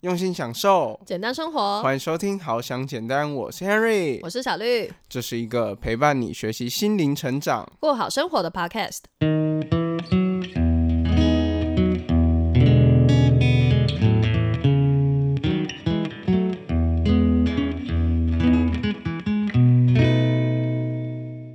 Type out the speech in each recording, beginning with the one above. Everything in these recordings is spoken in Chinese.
用心享受，简单生活。欢迎收听《好想简单》，我是 Henry，我是小绿，这是一个陪伴你学习心灵成长、过好生活的 Podcast。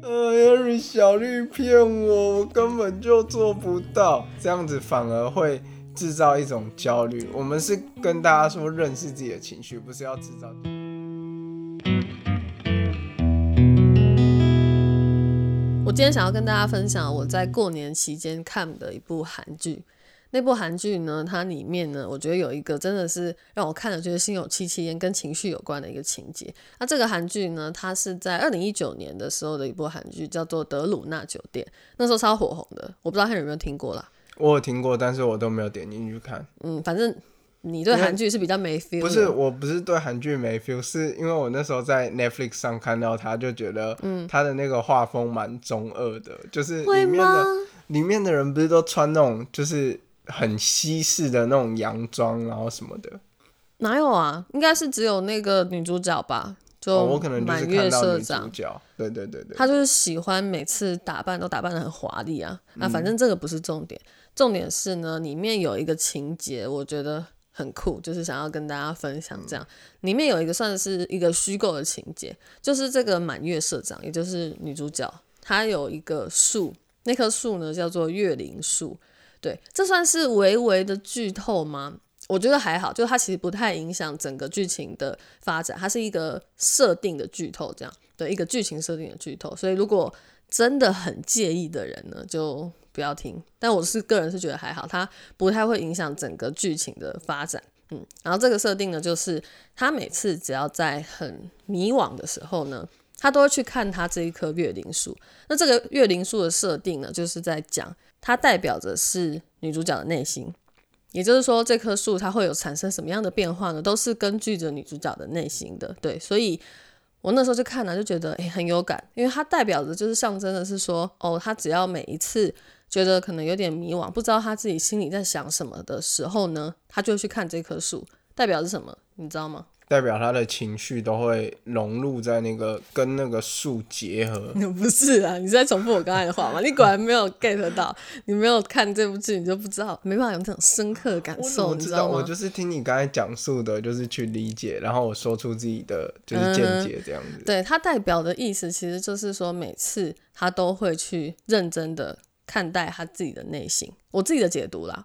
Henry 小绿骗我，我根本就做不到，这样子反而会。制造一种焦虑，我们是跟大家说认识自己的情绪，不是要制造。我今天想要跟大家分享我在过年期间看的一部韩剧。那部韩剧呢，它里面呢，我觉得有一个真的是让我看了觉得心有戚戚焉，跟情绪有关的一个情节。那这个韩剧呢，它是在二零一九年的时候的一部韩剧，叫做《德鲁纳酒店》，那时候超火红的。我不知道他有没有听过啦。我有听过，但是我都没有点进去看。嗯，反正你对韩剧是比较没 feel。不是，我不是对韩剧没 feel，是因为我那时候在 Netflix 上看到他，就觉得，嗯，他的那个画风蛮中二的，就是里面的里面的人不是都穿那种就是很西式的那种洋装，然后什么的。哪有啊？应该是只有那个女主角吧？就我可能就是看到女主角。对对对对。他就是喜欢每次打扮都打扮的很华丽啊。那反正这个不是重点。重点是呢，里面有一个情节，我觉得很酷，就是想要跟大家分享。这样，里面有一个算是一个虚构的情节，就是这个满月社长，也就是女主角，她有一个树，那棵树呢叫做月灵树。对，这算是微微的剧透吗？我觉得还好，就它其实不太影响整个剧情的发展，它是一个设定的剧透，这样对一个剧情设定的剧透。所以如果真的很介意的人呢，就。不要听，但我是个人是觉得还好，它不太会影响整个剧情的发展。嗯，然后这个设定呢，就是他每次只要在很迷惘的时候呢，他都会去看他这一棵月灵树。那这个月灵树的设定呢，就是在讲它代表着是女主角的内心，也就是说这棵树它会有产生什么样的变化呢？都是根据着女主角的内心的。对，所以我那时候就看了，就觉得诶很有感，因为它代表着就是象征的是说，哦，他只要每一次。觉得可能有点迷惘，不知道他自己心里在想什么的时候呢，他就去看这棵树，代表是什么？你知道吗？代表他的情绪都会融入在那个跟那个树结合。不是啊，你是在重复我刚才的话吗？你果然没有 get 到，你没有看这部剧，你就不知道，没办法有这种深刻的感受，你知道吗？我就是听你刚才讲述的，就是去理解，然后我说出自己的就是见解这样子。对，他代表的意思其实就是说，每次他都会去认真的。看待他自己的内心，我自己的解读啦，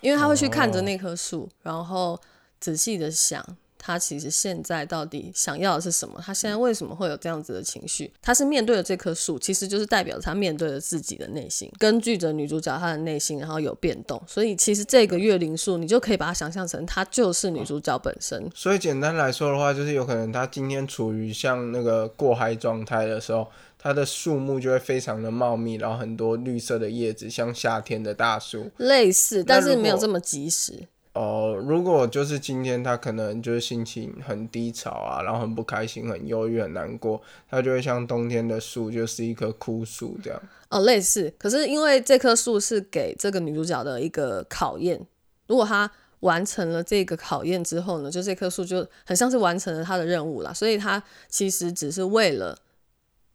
因为他会去看着那棵树，然后仔细的想，他其实现在到底想要的是什么？他现在为什么会有这样子的情绪？他是面对了这棵树，其实就是代表他面对了自己的内心，根据着女主角她的内心，然后有变动。所以其实这个月灵树，你就可以把它想象成，它就是女主角本身。所以简单来说的话，就是有可能他今天处于像那个过嗨状态的时候。它的树木就会非常的茂密，然后很多绿色的叶子，像夏天的大树。类似，但是没有这么及时。哦，如果就是今天他可能就是心情很低潮啊，然后很不开心、很忧郁、很难过，他就会像冬天的树，就是一棵枯树这样。哦，类似。可是因为这棵树是给这个女主角的一个考验，如果她完成了这个考验之后呢，就这棵树就很像是完成了她的任务了，所以她其实只是为了。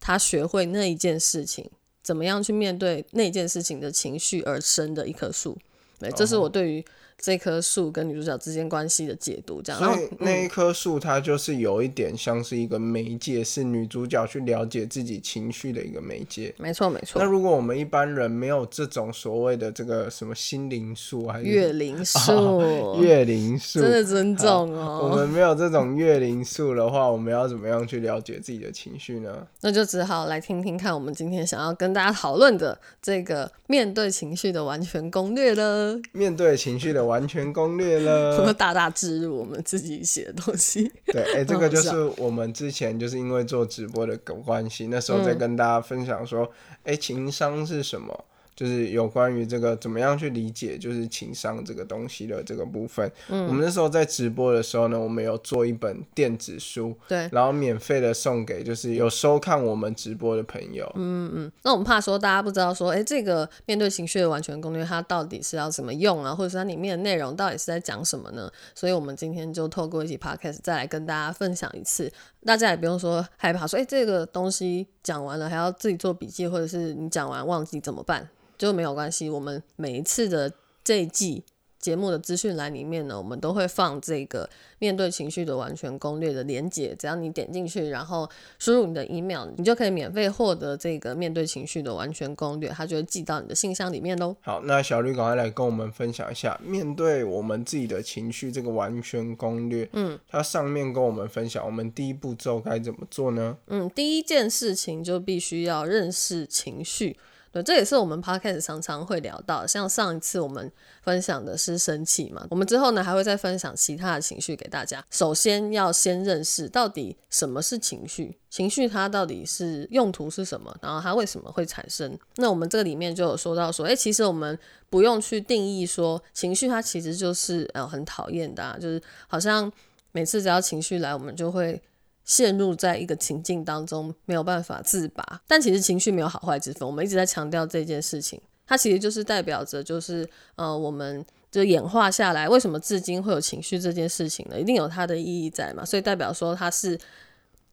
她学会那一件事情，怎么样去面对那件事情的情绪而生的一棵树，对，这是我对于。这棵树跟女主角之间关系的解读，这样。所以那一棵树，它就是有一点像是一个媒介，是女主角去了解自己情绪的一个媒介。没错，没错。那如果我们一般人没有这种所谓的这个什么心灵树，还是月灵树？月灵树，真的尊重哦。我们没有这种月灵树的话，我们要怎么样去了解自己的情绪呢？那就只好来听听看，我们今天想要跟大家讨论的这个面对情绪的完全攻略了。面对情绪的。完全攻略了，大大植入我们自己写的东西？对，哎，这个就是我们之前就是因为做直播的关系，那时候在跟大家分享说，哎，情商是什么？就是有关于这个怎么样去理解就是情商这个东西的这个部分。嗯，我们那时候在直播的时候呢，我们有做一本电子书，对，然后免费的送给就是有收看我们直播的朋友。嗯嗯，那我们怕说大家不知道说，哎，这个面对情绪的完全攻略它到底是要怎么用啊，或者是它里面的内容到底是在讲什么呢？所以我们今天就透过一起 podcast 再来跟大家分享一次，大家也不用说害怕说，哎，这个东西讲完了还要自己做笔记，或者是你讲完忘记怎么办？就没有关系，我们每一次的这一季节目的资讯栏里面呢，我们都会放这个面对情绪的完全攻略的连接，只要你点进去，然后输入你的 email，你就可以免费获得这个面对情绪的完全攻略，它就会寄到你的信箱里面喽。好，那小绿赶快来跟我们分享一下面对我们自己的情绪这个完全攻略。嗯，它上面跟我们分享，我们第一步骤该怎么做呢？嗯，第一件事情就必须要认识情绪。对，这也是我们 podcast 常常会聊到，像上一次我们分享的是生气嘛，我们之后呢还会再分享其他的情绪给大家。首先要先认识到底什么是情绪，情绪它到底是用途是什么，然后它为什么会产生。那我们这个里面就有说到说，哎，其实我们不用去定义说情绪它其实就是呃很讨厌的，就是好像每次只要情绪来，我们就会。陷入在一个情境当中没有办法自拔，但其实情绪没有好坏之分。我们一直在强调这件事情，它其实就是代表着，就是呃，我们就演化下来，为什么至今会有情绪这件事情呢？一定有它的意义在嘛？所以代表说它是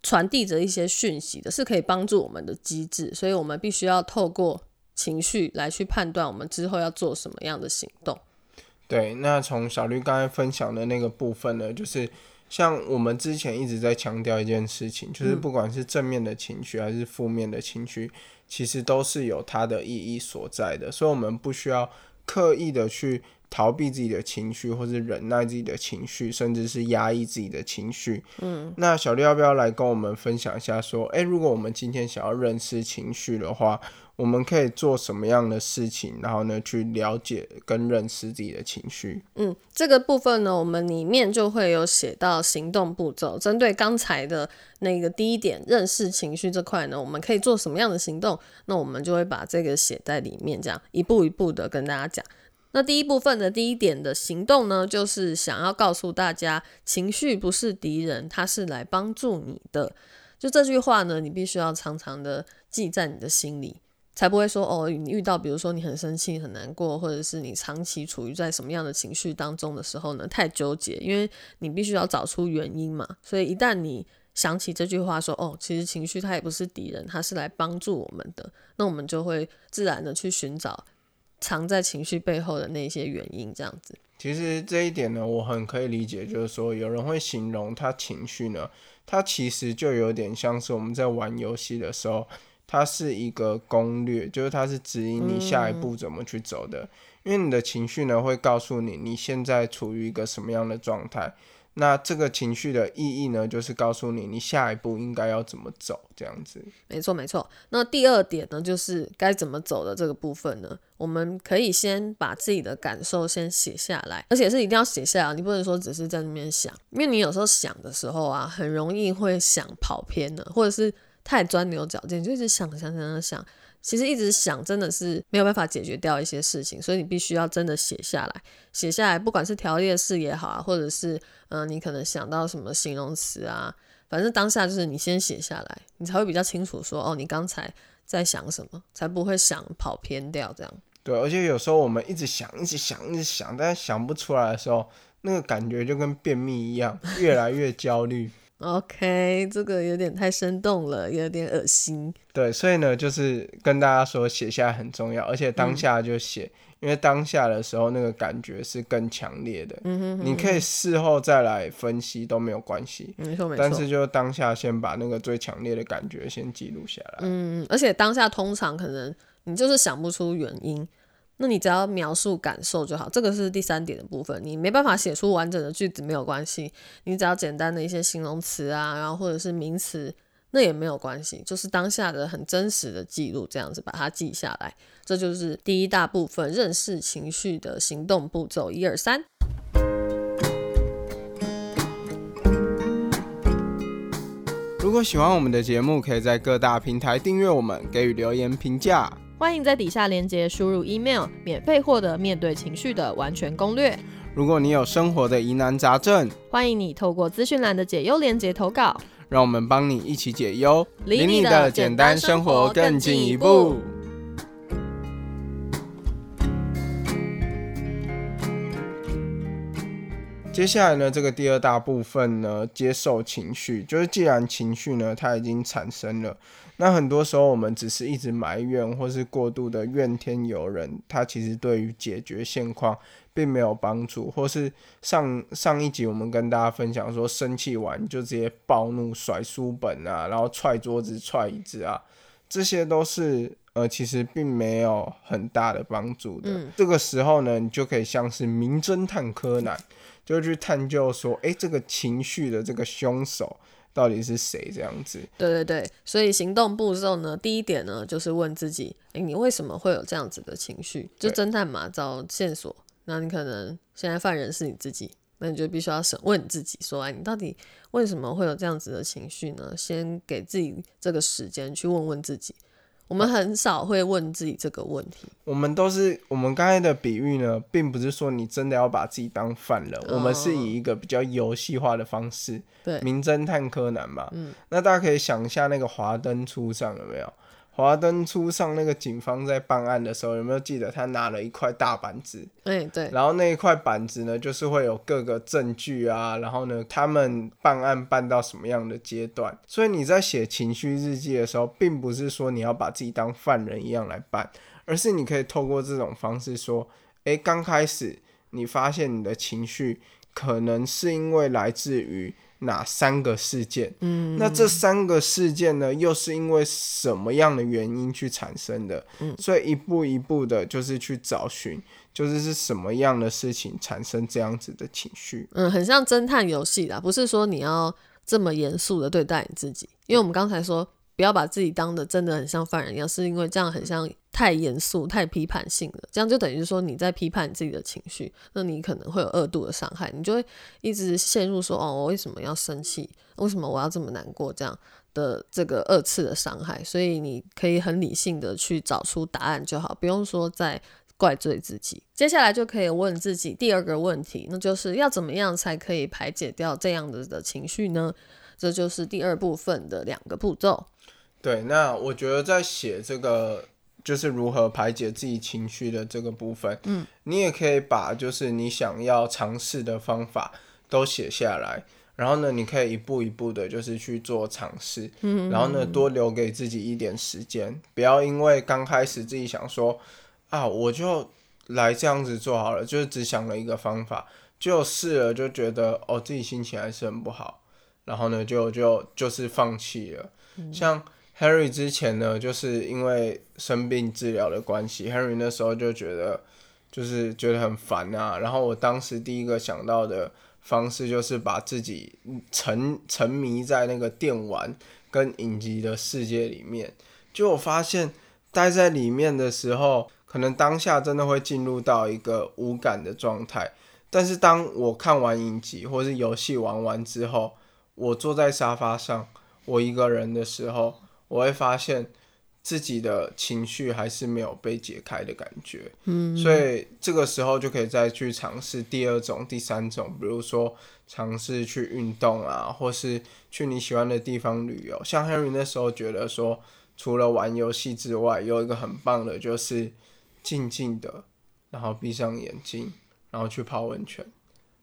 传递着一些讯息的，是可以帮助我们的机制。所以我们必须要透过情绪来去判断我们之后要做什么样的行动。对，那从小绿刚才分享的那个部分呢，就是。像我们之前一直在强调一件事情，就是不管是正面的情绪还是负面的情绪，其实都是有它的意义所在的，所以我们不需要刻意的去逃避自己的情绪，或是忍耐自己的情绪，甚至是压抑自己的情绪。嗯，那小六要不要来跟我们分享一下？说，诶，如果我们今天想要认识情绪的话。我们可以做什么样的事情，然后呢，去了解跟认识自己的情绪？嗯，这个部分呢，我们里面就会有写到行动步骤。针对刚才的那个第一点，认识情绪这块呢，我们可以做什么样的行动？那我们就会把这个写在里面，这样一步一步的跟大家讲。那第一部分的第一点的行动呢，就是想要告诉大家，情绪不是敌人，它是来帮助你的。就这句话呢，你必须要常常的记在你的心里。才不会说哦，你遇到比如说你很生气、很难过，或者是你长期处于在什么样的情绪当中的时候呢？太纠结，因为你必须要找出原因嘛。所以一旦你想起这句话说哦，其实情绪它也不是敌人，它是来帮助我们的，那我们就会自然的去寻找藏在情绪背后的那些原因，这样子。其实这一点呢，我很可以理解，就是说有人会形容他情绪呢，他其实就有点像是我们在玩游戏的时候。它是一个攻略，就是它是指引你下一步怎么去走的。因为你的情绪呢，会告诉你你现在处于一个什么样的状态。那这个情绪的意义呢，就是告诉你你下一步应该要怎么走，这样子。没错，没错。那第二点呢，就是该怎么走的这个部分呢，我们可以先把自己的感受先写下来，而且是一定要写下来，你不能说只是在那边想，因为你有时候想的时候啊，很容易会想跑偏了，或者是。太钻牛角尖，就一直想想想想，其实一直想真的是没有办法解决掉一些事情，所以你必须要真的写下来，写下来，不管是条列式也好啊，或者是嗯，你可能想到什么形容词啊，反正当下就是你先写下来，你才会比较清楚说哦，你刚才在想什么，才不会想跑偏掉这样。对，而且有时候我们一直想，一直想，一直想，但想不出来的时候，那个感觉就跟便秘一样，越来越焦虑。OK，这个有点太生动了，有点恶心。对，所以呢，就是跟大家说，写下来很重要，而且当下就写，因为当下的时候那个感觉是更强烈的。嗯哼，你可以事后再来分析都没有关系。没错没错。但是就当下先把那个最强烈的感觉先记录下来。嗯，而且当下通常可能你就是想不出原因。那你只要描述感受就好，这个是第三点的部分。你没办法写出完整的句子没有关系，你只要简单的一些形容词啊，然后或者是名词，那也没有关系，就是当下的很真实的记录，这样子把它记下来，这就是第一大部分认识情绪的行动步骤，一二三。如果喜欢我们的节目，可以在各大平台订阅我们，给予留言评价。欢迎在底下链接输入 email，免费获得面对情绪的完全攻略。如果你有生活的疑难杂症，欢迎你透过资讯栏的解忧链接投稿，让我们帮你一起解忧，离你的简单生活更进一步。接下来呢，这个第二大部分呢，接受情绪，就是既然情绪呢，它已经产生了，那很多时候我们只是一直埋怨，或是过度的怨天尤人，它其实对于解决现况并没有帮助。或是上上一集我们跟大家分享说，生气完就直接暴怒甩书本啊，然后踹桌子、踹椅子啊，这些都是呃，其实并没有很大的帮助的。这个时候呢，你就可以像是名侦探柯南。就去探究说，哎，这个情绪的这个凶手到底是谁？这样子。对对对，所以行动步骤呢，第一点呢，就是问自己，哎，你为什么会有这样子的情绪？就侦探嘛，找线索。那你可能现在犯人是你自己，那你就必须要审问你自己，说，哎，你到底为什么会有这样子的情绪呢？先给自己这个时间去问问自己。我们很少会问自己这个问题。我们都是我们刚才的比喻呢，并不是说你真的要把自己当犯人，我们是以一个比较游戏化的方式，对，名侦探柯南嘛。嗯，那大家可以想一下那个华灯初上有没有？华灯初上，那个警方在办案的时候，有没有记得他拿了一块大板子？哎，对。然后那一块板子呢，就是会有各个证据啊，然后呢，他们办案办到什么样的阶段？所以你在写情绪日记的时候，并不是说你要把自己当犯人一样来办，而是你可以透过这种方式说：，哎，刚开始你发现你的情绪可能是因为来自于。哪三个事件？嗯，那这三个事件呢，又是因为什么样的原因去产生的？嗯，所以一步一步的，就是去找寻，就是是什么样的事情产生这样子的情绪？嗯，很像侦探游戏啦，不是说你要这么严肃的对待你自己，因为我们刚才说。不要把自己当的真的很像犯人一样，是因为这样很像太严肃、太批判性了。这样就等于说你在批判你自己的情绪，那你可能会有二度的伤害，你就会一直陷入说哦，我为什么要生气？为什么我要这么难过？这样的这个二次的伤害。所以你可以很理性的去找出答案就好，不用说再怪罪自己。接下来就可以问自己第二个问题，那就是要怎么样才可以排解掉这样子的情绪呢？这就是第二部分的两个步骤。对，那我觉得在写这个就是如何排解自己情绪的这个部分，嗯，你也可以把就是你想要尝试的方法都写下来，然后呢，你可以一步一步的，就是去做尝试，嗯，然后呢，多留给自己一点时间，不要因为刚开始自己想说啊，我就来这样子做好了，就是只想了一个方法，就试了就觉得哦，自己心情还是很不好，然后呢，就就就是放弃了，像。Harry 之前呢，就是因为生病治疗的关系，Harry 那时候就觉得就是觉得很烦啊。然后我当时第一个想到的方式就是把自己沉沉迷在那个电玩跟影集的世界里面。就我发现待在里面的时候，可能当下真的会进入到一个无感的状态。但是当我看完影集或是游戏玩完之后，我坐在沙发上，我一个人的时候。我会发现自己的情绪还是没有被解开的感觉，嗯，所以这个时候就可以再去尝试第二种、第三种，比如说尝试去运动啊，或是去你喜欢的地方旅游。像 Henry 那时候觉得说，除了玩游戏之外，有一个很棒的就是静静的，然后闭上眼睛，然后去泡温泉。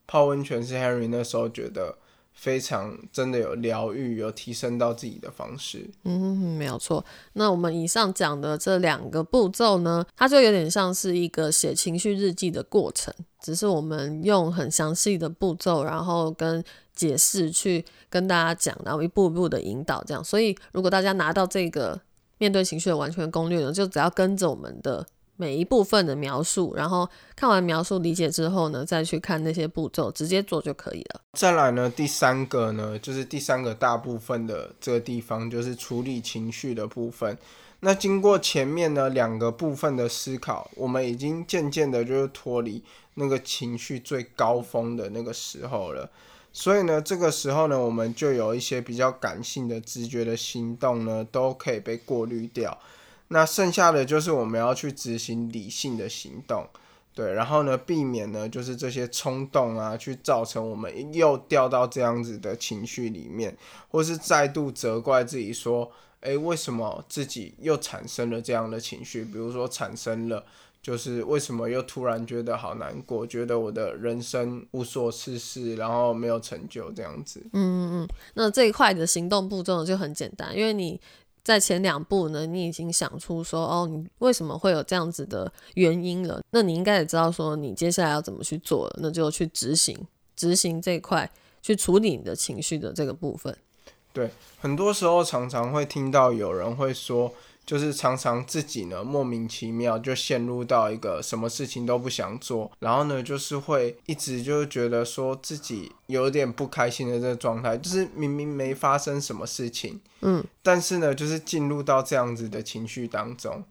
泡温泉是 Henry 那时候觉得。非常真的有疗愈，有提升到自己的方式。嗯，没有错。那我们以上讲的这两个步骤呢，它就有点像是一个写情绪日记的过程，只是我们用很详细的步骤，然后跟解释去跟大家讲，然后一步一步的引导这样。所以，如果大家拿到这个面对情绪的完全攻略呢，就只要跟着我们的。每一部分的描述，然后看完描述理解之后呢，再去看那些步骤，直接做就可以了。再来呢，第三个呢，就是第三个大部分的这个地方，就是处理情绪的部分。那经过前面呢两个部分的思考，我们已经渐渐的就是脱离那个情绪最高峰的那个时候了。所以呢，这个时候呢，我们就有一些比较感性的直觉的行动呢，都可以被过滤掉。那剩下的就是我们要去执行理性的行动，对，然后呢，避免呢就是这些冲动啊，去造成我们又掉到这样子的情绪里面，或是再度责怪自己说，诶，为什么自己又产生了这样的情绪？比如说产生了。就是为什么又突然觉得好难过，觉得我的人生无所事事，然后没有成就这样子。嗯嗯嗯，那这一块的行动步骤就很简单，因为你在前两步呢，你已经想出说哦，你为什么会有这样子的原因了，那你应该也知道说你接下来要怎么去做了，那就去执行执行这块，去处理你的情绪的这个部分。对，很多时候常常会听到有人会说。就是常常自己呢莫名其妙就陷入到一个什么事情都不想做，然后呢就是会一直就觉得说自己有点不开心的这个状态，就是明明没发生什么事情，嗯，但是呢就是进入到这样子的情绪当中，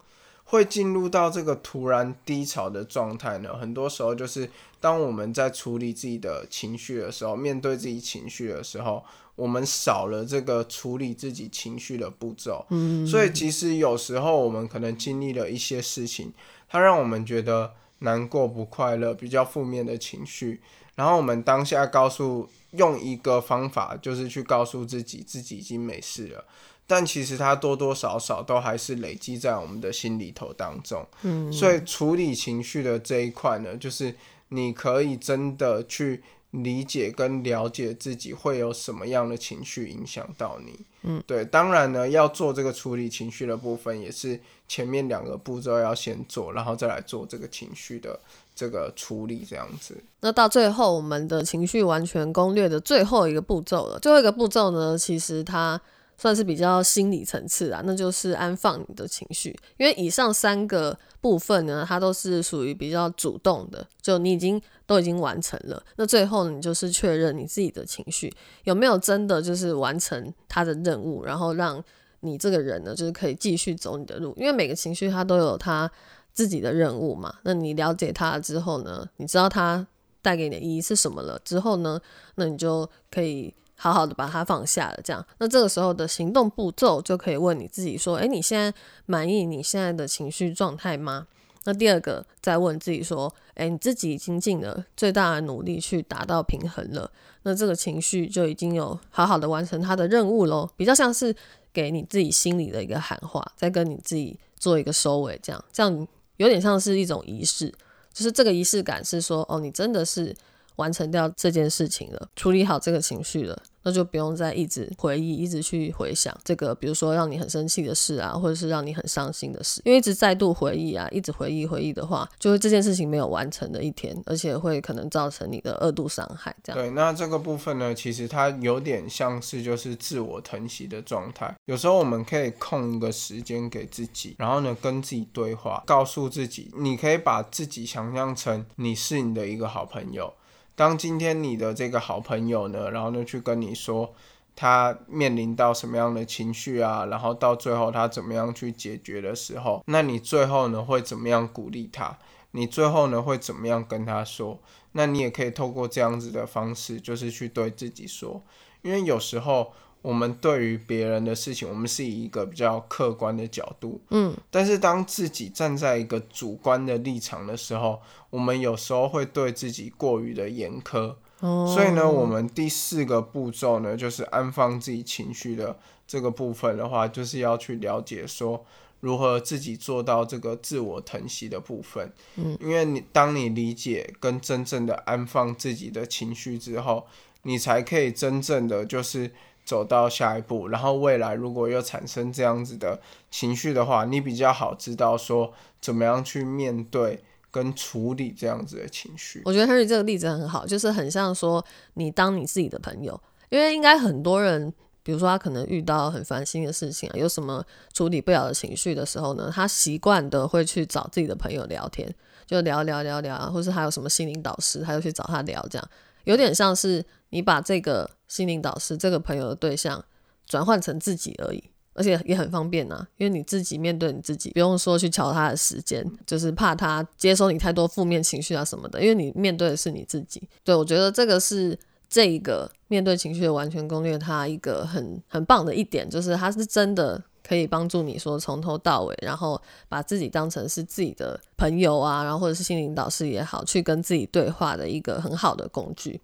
会进入到这个突然低潮的状态呢，很多时候就是当我们在处理自己的情绪的时候，面对自己情绪的时候。我们少了这个处理自己情绪的步骤，所以其实有时候我们可能经历了一些事情，它让我们觉得难过、不快乐、比较负面的情绪，然后我们当下告诉用一个方法，就是去告诉自己自己已经没事了，但其实它多多少少都还是累积在我们的心里头当中。嗯，所以处理情绪的这一块呢，就是你可以真的去。理解跟了解自己会有什么样的情绪影响到你，嗯，对，当然呢，要做这个处理情绪的部分，也是前面两个步骤要先做，然后再来做这个情绪的这个处理，这样子。那到最后，我们的情绪完全攻略的最后一个步骤了。最后一个步骤呢，其实它。算是比较心理层次啊，那就是安放你的情绪，因为以上三个部分呢，它都是属于比较主动的，就你已经都已经完成了，那最后你就是确认你自己的情绪有没有真的就是完成他的任务，然后让你这个人呢，就是可以继续走你的路，因为每个情绪它都有它自己的任务嘛，那你了解它之后呢，你知道它带给你的意义是什么了之后呢，那你就可以。好好的把它放下了，这样，那这个时候的行动步骤就可以问你自己说：，诶，你现在满意你现在的情绪状态吗？那第二个再问自己说：，诶，你自己已经尽了最大的努力去达到平衡了，那这个情绪就已经有好好的完成它的任务喽。比较像是给你自己心里的一个喊话，再跟你自己做一个收尾，这样，这样有点像是一种仪式，就是这个仪式感是说，哦，你真的是。完成掉这件事情了，处理好这个情绪了，那就不用再一直回忆，一直去回想这个，比如说让你很生气的事啊，或者是让你很伤心的事，因为一直再度回忆啊，一直回忆回忆的话，就会这件事情没有完成的一天，而且会可能造成你的二度伤害。这样对，那这个部分呢，其实它有点像是就是自我疼惜的状态。有时候我们可以空一个时间给自己，然后呢跟自己对话，告诉自己，你可以把自己想象成你是你的一个好朋友。当今天你的这个好朋友呢，然后呢去跟你说他面临到什么样的情绪啊，然后到最后他怎么样去解决的时候，那你最后呢会怎么样鼓励他？你最后呢会怎么样跟他说？那你也可以透过这样子的方式，就是去对自己说，因为有时候。我们对于别人的事情，我们是以一个比较客观的角度，嗯，但是当自己站在一个主观的立场的时候，我们有时候会对自己过于的严苛，哦，所以呢，我们第四个步骤呢，就是安放自己情绪的这个部分的话，就是要去了解说如何自己做到这个自我疼惜的部分，嗯，因为你当你理解跟真正的安放自己的情绪之后，你才可以真正的就是。走到下一步，然后未来如果又产生这样子的情绪的话，你比较好知道说怎么样去面对跟处理这样子的情绪。我觉得 Henry 这个例子很好，就是很像说你当你自己的朋友，因为应该很多人，比如说他可能遇到很烦心的事情啊，有什么处理不了的情绪的时候呢，他习惯的会去找自己的朋友聊天，就聊聊聊聊，或是还有什么心灵导师，他就去找他聊，这样有点像是你把这个。心灵导师这个朋友的对象转换成自己而已，而且也很方便呐，因为你自己面对你自己，不用说去瞧他的时间，就是怕他接收你太多负面情绪啊什么的，因为你面对的是你自己。对我觉得这个是这一个面对情绪的完全攻略，它一个很很棒的一点，就是它是真的可以帮助你说从头到尾，然后把自己当成是自己的朋友啊，然后或者是心灵导师也好，去跟自己对话的一个很好的工具。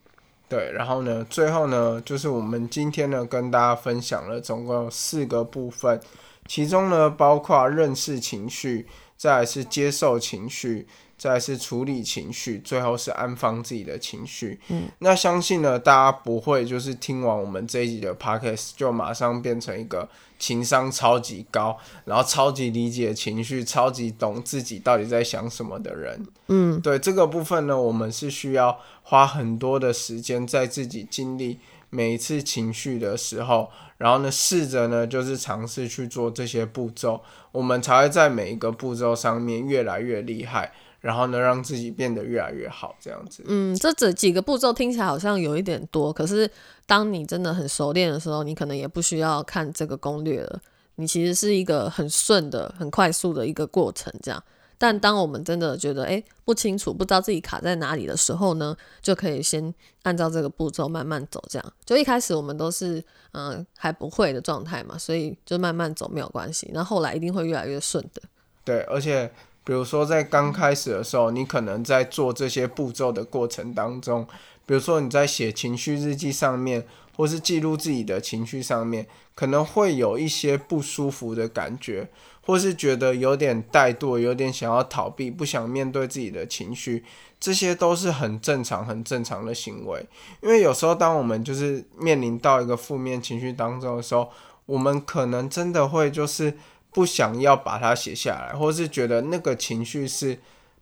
对，然后呢，最后呢，就是我们今天呢跟大家分享了总共有四个部分，其中呢包括认识情绪，再来是接受情绪。再是处理情绪，最后是安放自己的情绪。嗯，那相信呢，大家不会就是听完我们这一集的 podcast 就马上变成一个情商超级高，然后超级理解情绪、超级懂自己到底在想什么的人。嗯，对这个部分呢，我们是需要花很多的时间在自己经历每一次情绪的时候，然后呢，试着呢就是尝试去做这些步骤，我们才会在每一个步骤上面越来越厉害。然后呢，让自己变得越来越好，这样子。嗯，这这几个步骤听起来好像有一点多，可是当你真的很熟练的时候，你可能也不需要看这个攻略了。你其实是一个很顺的、很快速的一个过程，这样。但当我们真的觉得哎不清楚、不知道自己卡在哪里的时候呢，就可以先按照这个步骤慢慢走，这样。就一开始我们都是嗯还不会的状态嘛，所以就慢慢走没有关系。那后来一定会越来越顺的。对，而且。比如说，在刚开始的时候，你可能在做这些步骤的过程当中，比如说你在写情绪日记上面，或是记录自己的情绪上面，可能会有一些不舒服的感觉，或是觉得有点怠惰，有点想要逃避，不想面对自己的情绪，这些都是很正常、很正常的行为。因为有时候，当我们就是面临到一个负面情绪当中的时候，我们可能真的会就是。不想要把它写下来，或是觉得那个情绪是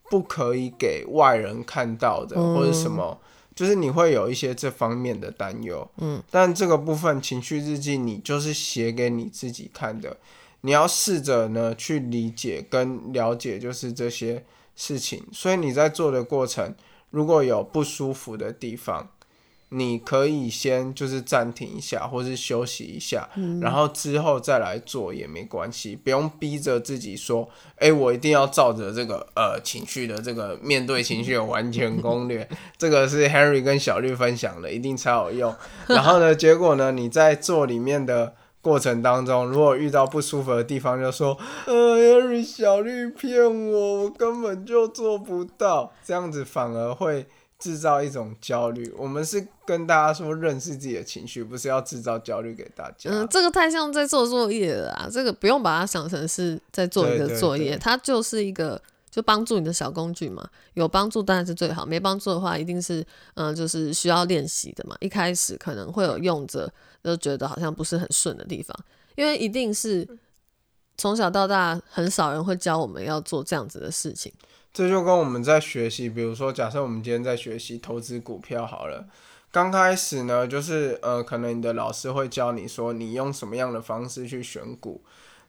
不可以给外人看到的，或者什么，就是你会有一些这方面的担忧。嗯，但这个部分情绪日记，你就是写给你自己看的，你要试着呢去理解跟了解，就是这些事情。所以你在做的过程，如果有不舒服的地方。你可以先就是暂停一下，或是休息一下，然后之后再来做也没关系，不用逼着自己说，哎，我一定要照着这个呃情绪的这个面对情绪的完全攻略，这个是 Henry 跟小绿分享的，一定超有用。然后呢，结果呢，你在做里面的过程当中，如果遇到不舒服的地方，就说，呃，Harry 小绿骗我，我根本就做不到，这样子反而会。制造一种焦虑，我们是跟大家说认识自己的情绪，不是要制造焦虑给大家。嗯，这个太像在做作业了啊！这个不用把它想成是在做一个作业，它就是一个就帮助你的小工具嘛。有帮助当然是最好，没帮助的话，一定是嗯，就是需要练习的嘛。一开始可能会有用着就觉得好像不是很顺的地方，因为一定是从小到大很少人会教我们要做这样子的事情。这就跟我们在学习，比如说，假设我们今天在学习投资股票好了，刚开始呢，就是呃，可能你的老师会教你说，你用什么样的方式去选股，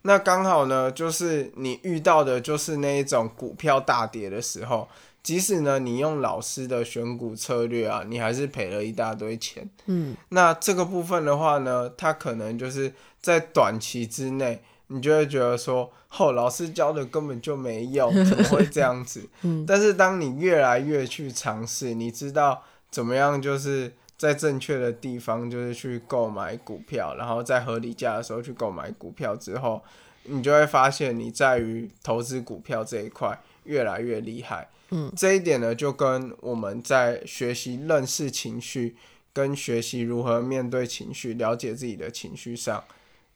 那刚好呢，就是你遇到的就是那一种股票大跌的时候，即使呢，你用老师的选股策略啊，你还是赔了一大堆钱。嗯，那这个部分的话呢，它可能就是在短期之内。你就会觉得说，哦，老师教的根本就没用，怎么会这样子？嗯但是当你越来越去尝试，你知道怎么样，就是在正确的地方，就是去购买股票，然后在合理价的时候去购买股票之后，你就会发现你在于投资股票这一块越来越厉害。嗯，这一点呢，就跟我们在学习认识情绪，跟学习如何面对情绪、了解自己的情绪上。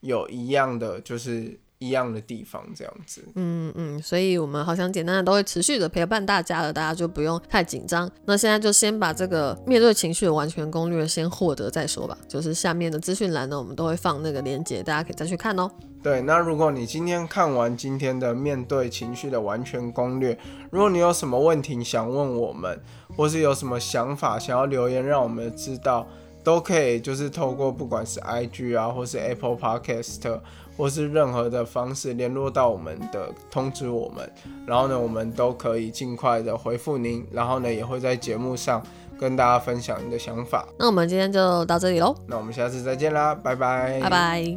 有一样的，就是一样的地方，这样子。嗯嗯，所以我们好像简单的都会持续的陪伴大家了，大家就不用太紧张。那现在就先把这个面对情绪的完全攻略先获得再说吧。就是下面的资讯栏呢，我们都会放那个链接，大家可以再去看哦。对，那如果你今天看完今天的面对情绪的完全攻略，如果你有什么问题想问我们，或是有什么想法想要留言让我们知道。都可以，就是透过不管是 IG 啊，或是 Apple Podcast，或是任何的方式联络到我们的，通知我们，然后呢，我们都可以尽快的回复您，然后呢，也会在节目上跟大家分享你的想法。那我们今天就到这里喽，那我们下次再见啦，拜拜，拜拜。